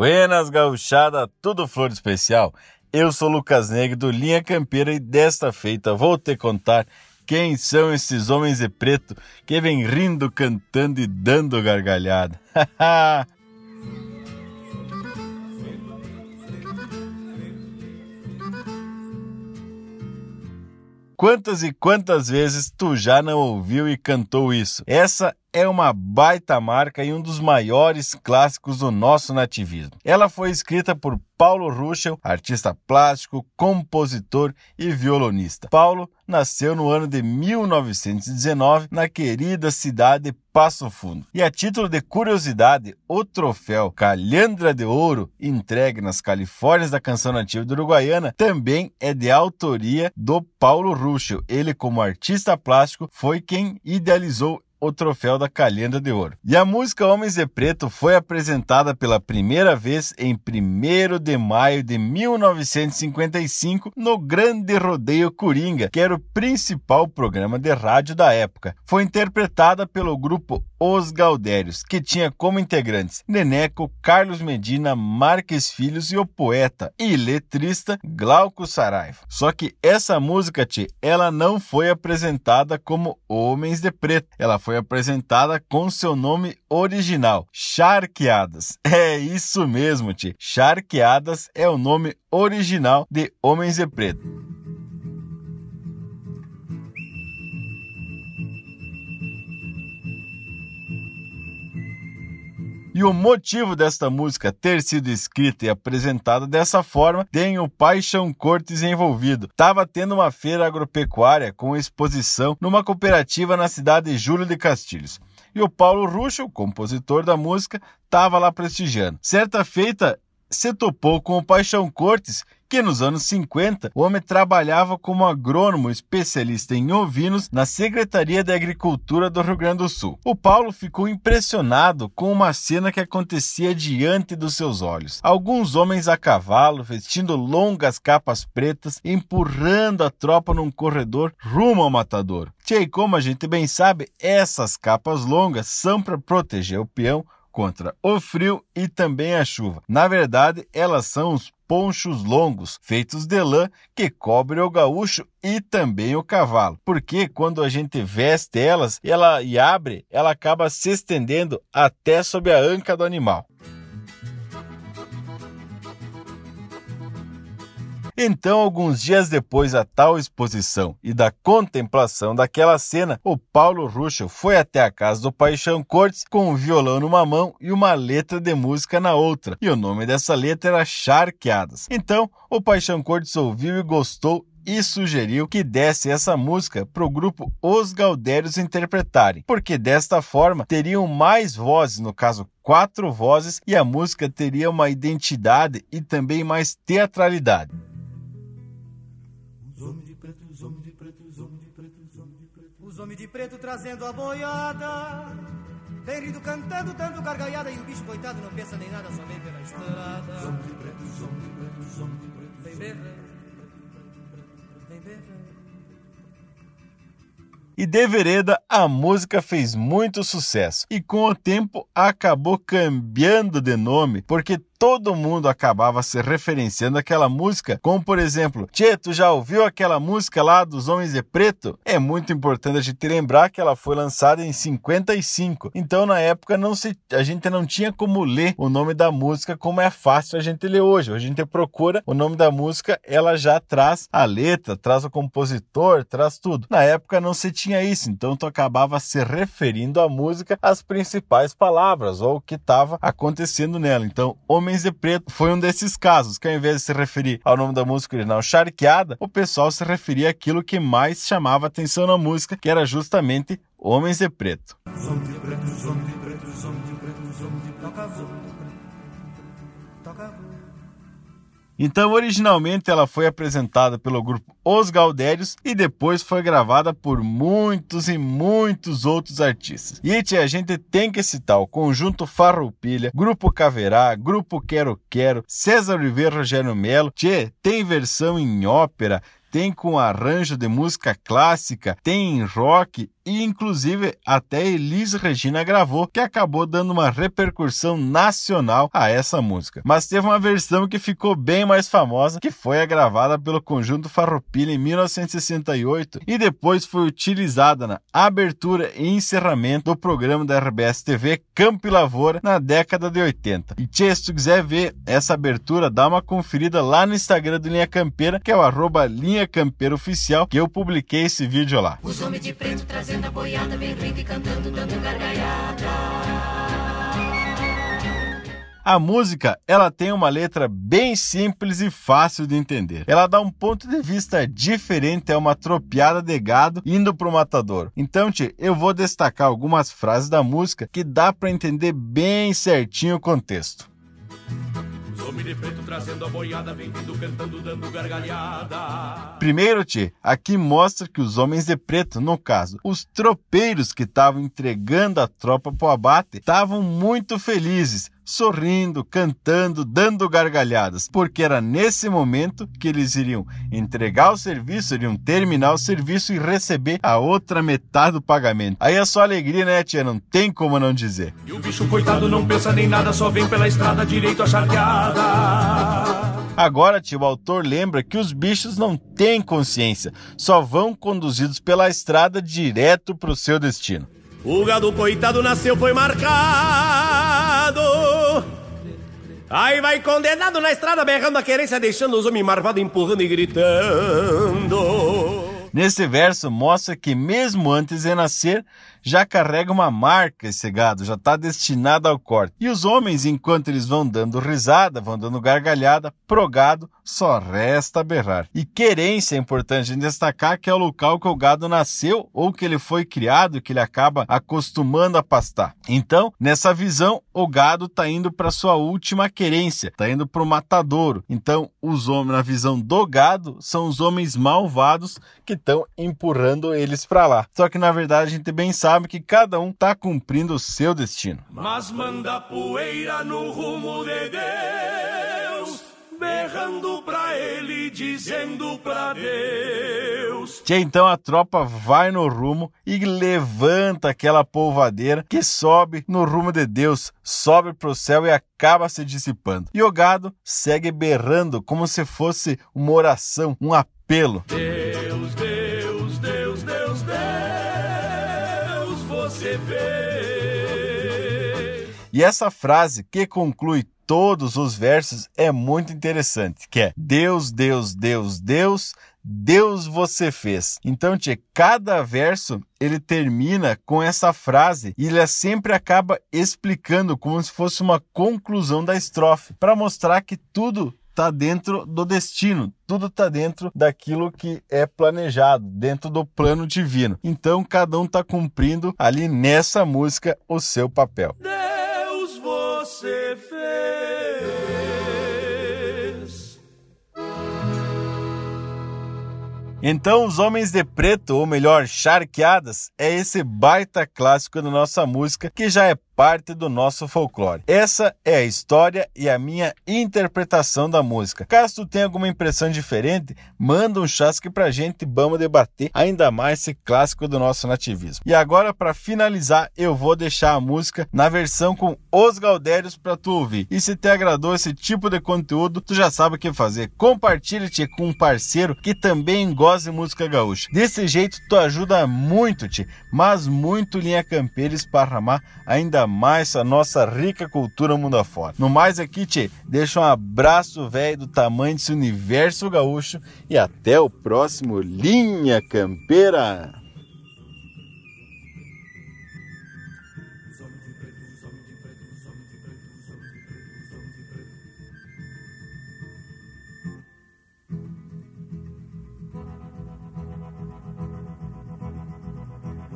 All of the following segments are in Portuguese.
Buenas gauchada, tudo flor especial. Eu sou Lucas Negro do Linha Campeira e desta feita vou te contar quem são esses homens de preto que vêm rindo, cantando e dando gargalhada. Quantas e quantas vezes tu já não ouviu e cantou isso? Essa é uma baita marca e um dos maiores clássicos do nosso nativismo. Ela foi escrita por Paulo Ruschel, artista plástico, compositor e violonista. Paulo nasceu no ano de 1919 na querida cidade de Passo Fundo. E a título de curiosidade, o troféu Calhandra de Ouro, entregue nas Califórnias da canção nativa do Uruguaiana, também é de autoria do Paulo Ruschel. Ele, como artista plástico, foi quem idealizou o troféu da Calhenda de Ouro. E a música Homens de Preto foi apresentada pela primeira vez em 1 de maio de 1955 no Grande Rodeio Coringa, que era o principal programa de rádio da época. Foi interpretada pelo grupo Os Galdérios, que tinha como integrantes Neneco, Carlos Medina, Marques Filhos e o poeta e letrista Glauco Saraiva. Só que essa música, tchê, ela não foi apresentada como Homens de Preto. Ela foi foi apresentada com seu nome original, Charqueadas. É isso mesmo, Ti. Charqueadas é o nome original de Homens e Preto. E o motivo desta música ter sido escrita e apresentada dessa forma tem o Paixão Cortes envolvido. Tava tendo uma feira agropecuária com exposição numa cooperativa na cidade de Júlio de Castilhos. E o Paulo Ruxo, compositor da música, estava lá prestigiando. Certa feita, se topou com o Paixão Cortes, que nos anos 50 o homem trabalhava como agrônomo especialista em ovinos na Secretaria de Agricultura do Rio Grande do Sul. O Paulo ficou impressionado com uma cena que acontecia diante dos seus olhos. Alguns homens a cavalo, vestindo longas capas pretas, empurrando a tropa num corredor rumo ao matador. E como a gente bem sabe, essas capas longas são para proteger o peão contra o frio e também a chuva. Na verdade, elas são os ponchos longos, feitos de lã, que cobrem o gaúcho e também o cavalo. Porque quando a gente veste elas, ela e abre, ela acaba se estendendo até sob a anca do animal. Então, alguns dias depois da tal exposição e da contemplação daquela cena, o Paulo Ruschel foi até a casa do Paixão Cortes com um violão numa mão e uma letra de música na outra. E o nome dessa letra era Charqueadas. Então, o Paixão Cortes ouviu e gostou e sugeriu que desse essa música para o grupo Os Galdérios interpretarem, porque desta forma teriam mais vozes, no caso quatro vozes, e a música teria uma identidade e também mais teatralidade. Homem de preto trazendo a boiada. Vem rindo, cantando, dando gargalhada. E o bicho coitado não pensa nem nada, só vem pela estrada. Homem de preto, homem de preto, homem de preto. Vem berra, vem berra. E de vereda, a música fez muito sucesso e com o tempo acabou cambiando de nome, porque todo mundo acabava se referenciando àquela música, como por exemplo, Tchê, tu já ouviu aquela música lá dos Homens de Preto? É muito importante a gente lembrar que ela foi lançada em 55, então na época não se, a gente não tinha como ler o nome da música como é fácil a gente ler hoje. A gente procura o nome da música, ela já traz a letra, traz o compositor, traz tudo. Na época não se tinha isso, então tu acabava se referindo à música às principais palavras ou o que estava acontecendo nela. Então, Homem Homens de Preto foi um desses casos, que ao invés de se referir ao nome da música original Charqueada, o pessoal se referia àquilo que mais chamava atenção na música, que era justamente Homens de Preto. Então, originalmente ela foi apresentada pelo grupo Os Galdérios e depois foi gravada por muitos e muitos outros artistas. E tia, a gente tem que citar o Conjunto Farroupilha, Grupo Caverá, Grupo Quero Quero, César Oliveira Rogério Melo. Tchê, tem versão em ópera, tem com arranjo de música clássica, tem em rock e inclusive até Elis Regina gravou, que acabou dando uma repercussão nacional a essa música. Mas teve uma versão que ficou bem mais famosa, que foi a gravada pelo conjunto Farroupilha em 1968 e depois foi utilizada na abertura e encerramento do programa da RBS TV Campo e Lavoura na década de 80. E tchê, se tu quiser ver essa abertura, dá uma conferida lá no Instagram do Linha Campeira, que é o arroba Linha Campeira Oficial, que eu publiquei esse vídeo lá. Os homens de preto trazendo a boiada, bem rindo e cantando, dando gargalhada. A música, ela tem uma letra bem simples e fácil de entender. Ela dá um ponto de vista diferente, é uma tropiada de gado indo pro matador. Então, eu vou destacar algumas frases da música que dá para entender bem certinho o contexto. De preto trazendo a boiada, vem vindo cantando, dando gargalhada. Primeiro, tchê, aqui mostra que os homens de preto, no caso, os tropeiros que estavam entregando a tropa pro abate, estavam muito felizes, sorrindo, cantando, dando gargalhadas, porque era nesse momento que eles iriam entregar o serviço, iriam terminar o serviço e receber a outra metade do pagamento. Aí é só alegria, né, tia? Não tem como não dizer. E o bicho coitado não pensa nem nada, só vem pela estrada direito a charqueada. Agora, tio, o autor lembra que os bichos não têm consciência, só vão conduzidos pela estrada direto para o seu destino. O gado coitado nasceu, foi marcado. Aí vai condenado na estrada, berrando a querência, deixando os homens marvados, empurrando e gritando. Nesse verso mostra que mesmo antes de nascer, já carrega uma marca esse gado, já está destinado ao corte. E os homens, enquanto eles vão dando risada, vão dando gargalhada, pro gado só resta berrar. E querência é importante destacar que é o local que o gado nasceu ou que ele foi criado, que ele acaba acostumando a pastar. Então, nessa visão, o gado está indo para sua última querência, está indo para o matadouro. Então, os homens, na visão do gado, são os homens malvados que estão empurrando eles para lá. Só que na verdade a gente bem sabe que cada um está cumprindo o seu destino. Mas manda poeira no rumo de Deus, berrando pra ele, dizendo pra Deus. Que então a tropa vai no rumo e levanta aquela polvadeira que sobe no rumo de Deus, sobe pro céu e acaba se dissipando. E o gado segue berrando como se fosse uma oração, um apelo. Deus, vê. E essa frase que conclui todos os versos é muito interessante, que é Deus, Deus, Deus, Deus, Deus você fez. Então, tia, cada verso ele termina com essa frase e ele sempre acaba explicando como se fosse uma conclusão da estrofe, para mostrar que tudo está dentro do destino, tudo está dentro daquilo que é planejado, dentro do plano divino. Então, cada um está cumprindo ali nessa música o seu papel. Deus você fez. Então, Os Homens de Preto, ou melhor, Charqueadas, é esse baita clássico da nossa música que já é parte do nosso folclore. Essa é a história e a minha interpretação da música. Caso tu tenha alguma impressão diferente, manda um chasque pra gente e vamos debater ainda mais esse clássico do nosso nativismo. E agora, para finalizar, eu vou deixar a música na versão com os Galdérios para tu ouvir. E se te agradou esse tipo de conteúdo, tu já sabe o que fazer. Compartilhe-te com um parceiro que também gosta de música gaúcha. Desse jeito, tu ajuda muito-te, mas muito Linha Campeira esparramar ainda mais a nossa rica cultura mundo afora. No mais aqui, tchê, deixa um abraço velho do tamanho desse universo gaúcho e até o próximo Linha Campeira.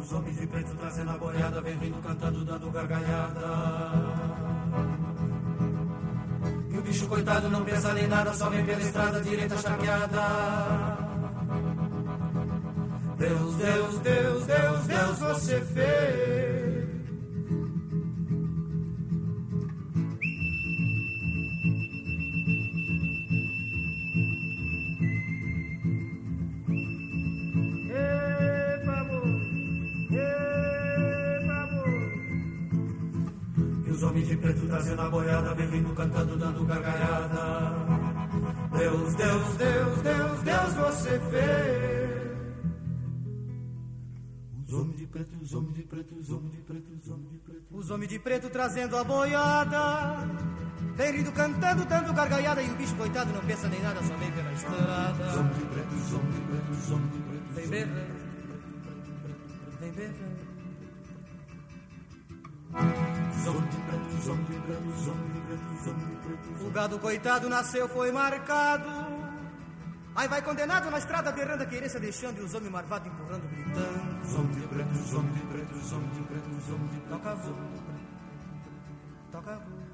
Os homens de preto trazendo a boiada, vem vindo cantando, dando gargalhada. E o bicho coitado não pensa nem nada, só vem pela estrada direita charqueada. Deus, Deus, Deus, Deus, Deus, você fez. De preto trazendo a boiada, vem rindo, cantando, dando gargalhada. Deus, Deus, Deus, Deus, Deus, você fez. Os homens de preto, os homens de preto, os homens de preto, os homens de preto. Os homens de preto trazendo a boiada. Vem rindo, cantando, dando gargalhada. E o bicho, coitado, não pensa nem nada, só vem pela estrada. Os homens de preto, os homens de preto, os homens de preto. Vem beber, vem beber. O gado, coitado, nasceu, foi marcado. Aí vai condenado na estrada, berrando a querência, deixando e os homens marvados empurrando, gritando. De preto, de preto, de preto, de preto. Toca voo, toca voo.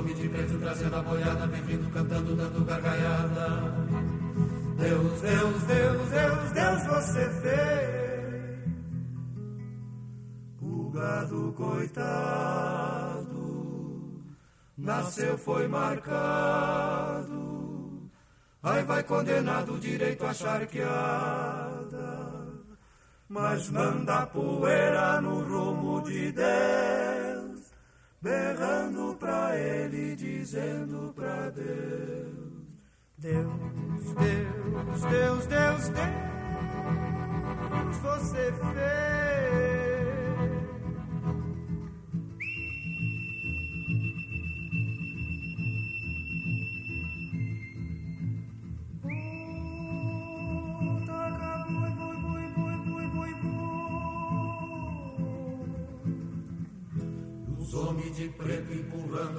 Homens de preto trazendo a boiada, vem vindo cantando, dando gargalhada. Deus, Deus, Deus, Deus, Deus, você fez. O gado coitado nasceu, foi marcado. Aí vai condenado direito à charqueada. Mas manda poeira no rumo de Deus, berrando pra ele, dizendo pra Deus. Deus, Deus, Deus, Deus, Deus, você fez.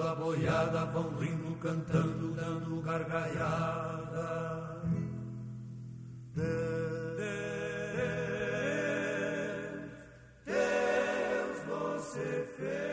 A boiada vão rindo, cantando, dando gargalhada. Deus, Deus, Deus, você fez.